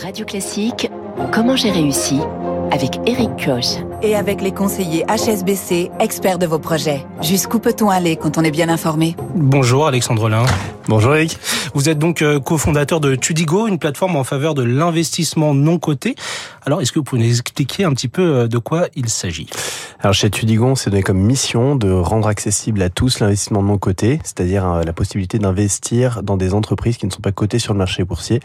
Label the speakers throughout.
Speaker 1: Radio Classique, comment j'ai réussi avec Eric Koch.
Speaker 2: Et avec les conseillers HSBC, experts de vos projets. Jusqu'où peut-on aller quand on est bien informé?
Speaker 3: Bonjour Alexandre Lin.
Speaker 4: Bonjour Eric.
Speaker 3: Vous êtes donc euh, cofondateur de Tudigo, une plateforme en faveur de l'investissement non coté. Alors, est-ce que vous pouvez nous expliquer un petit peu euh, de quoi il s'agit?
Speaker 4: Alors, chez Tudigo, on s'est donné comme mission de rendre accessible à tous l'investissement non coté, c'est-à-dire euh, la possibilité d'investir dans des entreprises qui ne sont pas cotées sur le marché boursier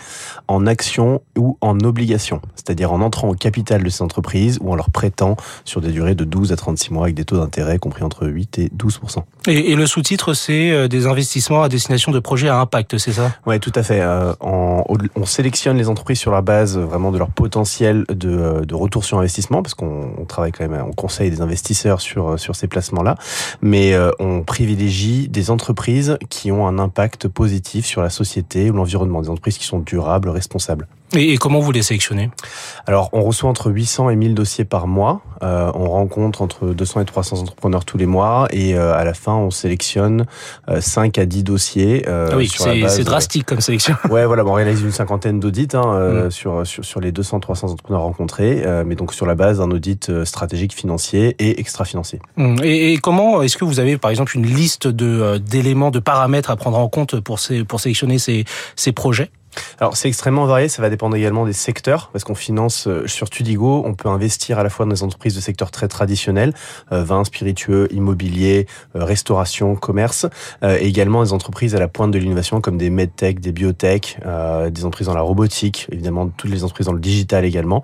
Speaker 4: en actions ou en obligations, c'est-à-dire en entrant au capital de ces entreprises ou en leur prêtant sur des durées de 12 à 36 mois avec des taux d'intérêt compris entre 8 et 12
Speaker 3: et, et le sous-titre, c'est des investissements à destination de projets à impact, c'est ça
Speaker 4: Oui, tout à fait. Euh, on sélectionne les entreprises sur la base vraiment de leur potentiel de, de retour sur investissement, parce qu'on travaille quand même, on conseille des investisseurs sur sur ces placements-là, mais euh, on privilégie des entreprises qui ont un impact positif sur la société ou l'environnement, des entreprises qui sont durables, responsables.
Speaker 3: Et, comment vous les sélectionnez?
Speaker 4: Alors, on reçoit entre 800 et 1000 dossiers par mois. Euh, on rencontre entre 200 et 300 entrepreneurs tous les mois. Et euh, à la fin, on sélectionne euh, 5 à 10 dossiers.
Speaker 3: Euh, ah oui, c'est drastique comme sélection.
Speaker 4: Ouais, voilà, bon, on réalise une cinquantaine d'audits hein, euh, mm. sur, sur, sur les 200-300 entrepreneurs rencontrés. Euh, mais donc, sur la base d'un audit stratégique financier et extra-financier.
Speaker 3: Mm. Et, et, comment est-ce que vous avez, par exemple, une liste de d'éléments, de paramètres à prendre en compte pour, ces, pour sélectionner ces, ces projets?
Speaker 4: Alors c'est extrêmement varié, ça va dépendre également des secteurs, parce qu'on finance euh, sur Tudigo, on peut investir à la fois dans des entreprises de secteurs très traditionnels, euh, vin, spiritueux, immobilier, euh, restauration, commerce, et également des entreprises à la pointe de l'innovation comme des medtech, des biotech, des entreprises dans la robotique, évidemment toutes les entreprises dans le digital également.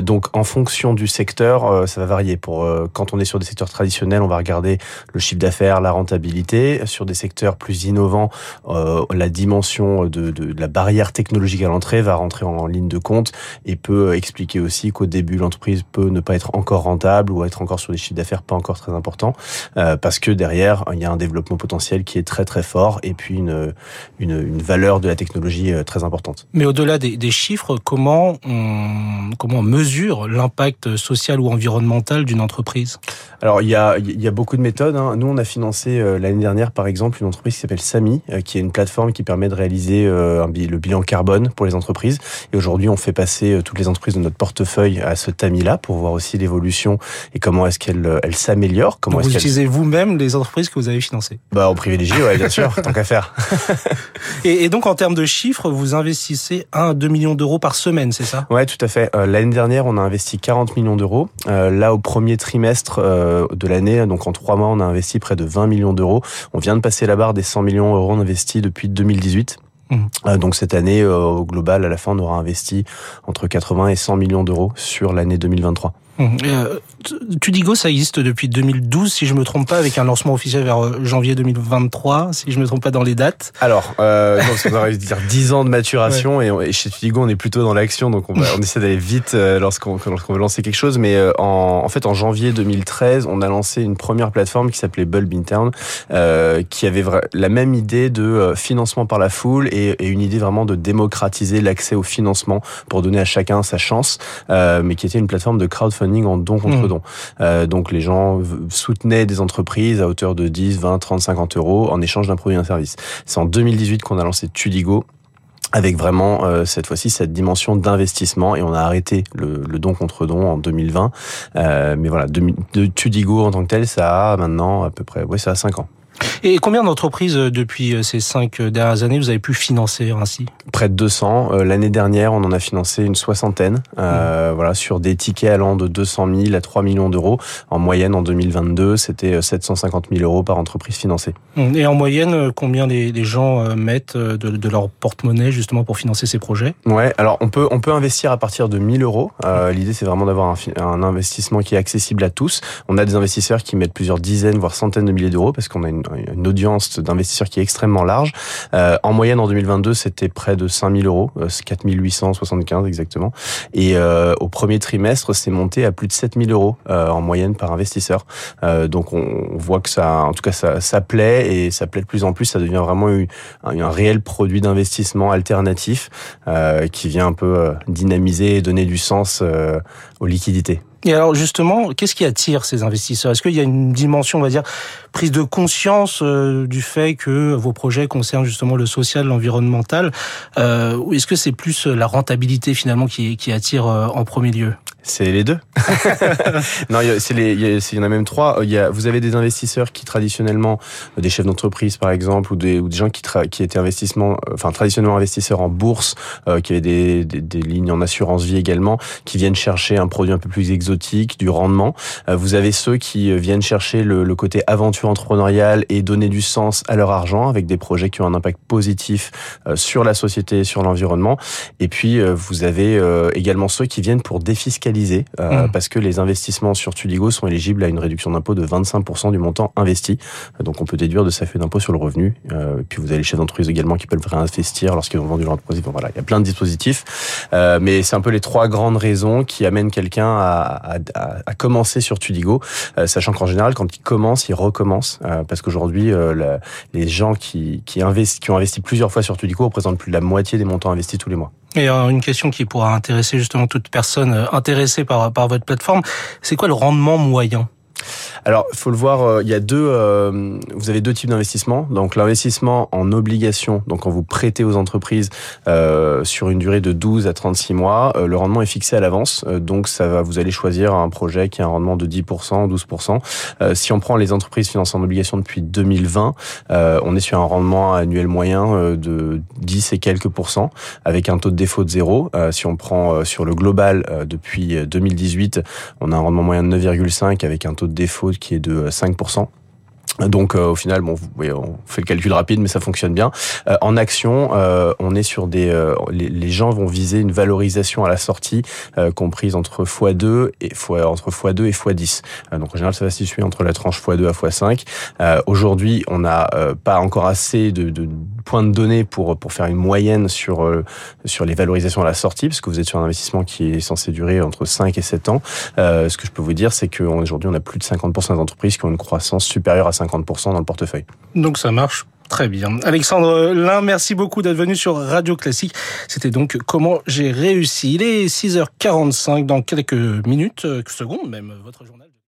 Speaker 4: donc en fonction du secteur, ça va varier. Pour quand on est sur des secteurs traditionnels, on va regarder le chiffre d'affaires, la rentabilité. Sur des secteurs plus innovants, la dimension de, de, de la barrière technologique à l'entrée va rentrer en ligne de compte et peut expliquer aussi qu'au début l'entreprise peut ne pas être encore rentable ou être encore sur des chiffres d'affaires pas encore très importants euh, parce que derrière il y a un développement potentiel qui est très très fort et puis une une, une valeur de la technologie euh, très importante.
Speaker 3: Mais au-delà des, des, chiffres, comment on comment on mesure l'impact social ou environnemental d'une entreprise?
Speaker 4: Alors il y a il y a beaucoup de méthodes. Hein. Nous on a financé euh, l'année dernière par exemple une entreprise qui s'appelle Sami qui est une plateforme qui permet de réaliser un, le bilan carbone pour les entreprises. Et aujourd'hui, on fait passer euh, toutes les entreprises de notre portefeuille à ce tamis-là pour voir aussi l'évolution et comment est-ce qu'elle euh, elle s'améliore. Comment
Speaker 3: vous utilisez vous-même les entreprises que vous avez financées
Speaker 4: Bah, on privilégie, ouais, bien sûr, tant qu'à faire.
Speaker 3: et, et, donc, en termes de chiffres, vous investissez 1 à 2 millions d'euros par semaine, c'est ça?
Speaker 4: Ouais, tout à fait. Euh, l'année dernière, on a investi 40 millions d'euros. Euh, là, au premier trimestre euh, de l'année, donc en trois mois, on a investi près de 20 millions d'euros. On vient de passer la barre des 100 millions d'euros investis depuis 2018. Mmh. Donc cette année, euh, au global, à la fin, on aura investi entre 80 et 100 millions d'euros sur l'année 2023.
Speaker 3: Mmh. Euh, Tudigo, ça existe depuis 2012, si je me trompe pas, avec un lancement officiel vers euh, janvier 2023, si je me trompe pas dans les dates.
Speaker 4: Alors, euh, on va dire 10 ans de maturation, ouais. et, chez Tudigo, on est plutôt dans l'action, donc on, va, on essaie d'aller vite euh, lorsqu'on veut lancer quelque chose. Mais en, en, fait, en janvier 2013, on a lancé une première plateforme qui s'appelait Bulb Intern, euh, qui avait la même idée de financement par la foule et, et une idée vraiment de démocratiser l'accès au financement pour donner à chacun sa chance, mais qui était une plateforme de crowdfunding en don contre mmh. don. Euh, donc les gens soutenaient des entreprises à hauteur de 10, 20, 30, 50 euros en échange d'un produit ou un service. C'est en 2018 qu'on a lancé Tudigo avec vraiment euh, cette fois-ci cette dimension d'investissement et on a arrêté le, le, don contre don en 2020 euh, mais voilà de, de, Tudigo en tant que tel ça a maintenant à peu près ouais ça a 5 ans
Speaker 3: et combien d'entreprises euh, depuis euh, ces cinq euh, dernières années vous avez pu financer ainsi?
Speaker 4: Près de 200. L'année dernière, on en a financé une soixantaine, euh, mmh. voilà, sur des tickets allant de 200 000 à 3 millions d'euros. En moyenne, en 2022, c'était 750 000 euros par entreprise financée.
Speaker 3: Mmh. Et en moyenne, combien les, les gens mettent de, de leur porte-monnaie justement pour financer ces projets?
Speaker 4: Ouais, alors on peut on peut investir à partir de 1000 euros. Euh, L'idée, c'est vraiment d'avoir un, un, investissement qui est accessible à tous. On a des investisseurs qui mettent plusieurs dizaines, voire centaines de milliers d'euros parce qu'on a une, une audience d'investisseurs qui est extrêmement large. Euh, en moyenne, en 2022, c'était près de 5000 euros, euh, 4875 exactement. Et euh, au premier trimestre, c'est monté à plus de 7000 euros euh, en moyenne par investisseur. Euh, donc on, voit que ça, en tout cas, ça, ça plaît et ça plaît de plus en plus. Ça devient vraiment un, un réel produit d'investissement alternatif qui vient un peu dynamiser et donner du sens aux liquidités.
Speaker 3: Et alors justement, qu'est-ce qui attire ces investisseurs? Est-ce qu'il y a une dimension, on va dire, prise de conscience euh, du fait que vos projets concernent justement le social, l'environnemental, euh, ou est-ce que c'est plus la rentabilité finalement qui, attire euh, en premier lieu?
Speaker 4: C'est les deux. non, c'est les, il y, en a même trois. Y a, vous avez des investisseurs qui traditionnellement, des chefs d'entreprise par exemple, ou des, ou des gens qui, qui étaient investissement, enfin traditionnellement investisseurs en bourse, qui avaient des, des, des, lignes en assurance vie également, qui viennent chercher un produit un peu plus exotique, du rendement. vous avez ceux qui viennent chercher le, le côté aventure entrepreneuriale et donner du sens à leur argent avec des projets qui ont un impact positif euh, sur la société et sur l'environnement. Et puis, euh, vous avez euh, également ceux qui viennent pour défiscaliser mmh. parce que les investissements sur Tudigo sont éligibles à une réduction d'impôt de 25% du montant investi. Donc, on peut déduire de sa feuille d'impôt sur le revenu. Et puis, vous avez les chefs d'entreprise également qui peuvent réinvestir lorsqu'ils ont vendu leur entreprise. voilà, il y a plein de dispositifs. mais c'est un peu les trois grandes raisons qui amènent quelqu'un à, à, à, commencer sur Tudigo, sachant qu'en général, quand il commence, il recommence euh, parce qu'aujourd'hui, euh, les gens qui, qui, investissent, qui ont investi plusieurs fois sur Tudico représentent plus de la moitié des montants investis tous les mois.
Speaker 3: Et une question qui pourra intéresser justement toute personne euh, intéressée par, par votre plateforme, c'est quoi le rendement moyen
Speaker 4: alors, faut le voir, euh, il y a deux, euh, vous avez deux types d'investissement. Donc, l'investissement en obligation, donc quand vous prêtez aux entreprises euh, sur une durée de 12 à 36 mois, le rendement est fixé à l'avance. donc, ça va, vous allez choisir un projet qui a un rendement de 10%, 12%. si on prend les entreprises financées en obligation depuis 2020, on est sur un rendement annuel moyen de 10 et quelques pourcents, avec un taux de défaut de zéro. si on prend sur le global depuis 2018, on a un rendement moyen de 9,5 avec un taux de défaut qui est de 5%. Donc euh, au final, bon, on fait le calcul rapide, mais ça fonctionne bien. Euh, en action, euh, on est sur des, les, gens vont viser une valorisation à la sortie comprise entre x2 et fois entre x2 et x10. donc en général, ça va se situer entre la tranche x2 à x5. Aujourd'hui, on n'a pas encore assez de, de, de données pour pour faire une moyenne sur sur les valorisations à la sortie, parce que vous êtes sur un investissement qui est censé durer entre 5 et 7 ans. ce que je peux vous dire, c'est qu'aujourd'hui, on a plus de 50% des entreprises qui ont une croissance supérieure à 50% dans le portefeuille.
Speaker 3: Donc ça marche Très bien. Alexandre Lin, merci beaucoup d'être venu sur Radio Classique. C'était donc comment j'ai réussi. Il est 6h45 dans quelques minutes, euh, secondes même, votre journal.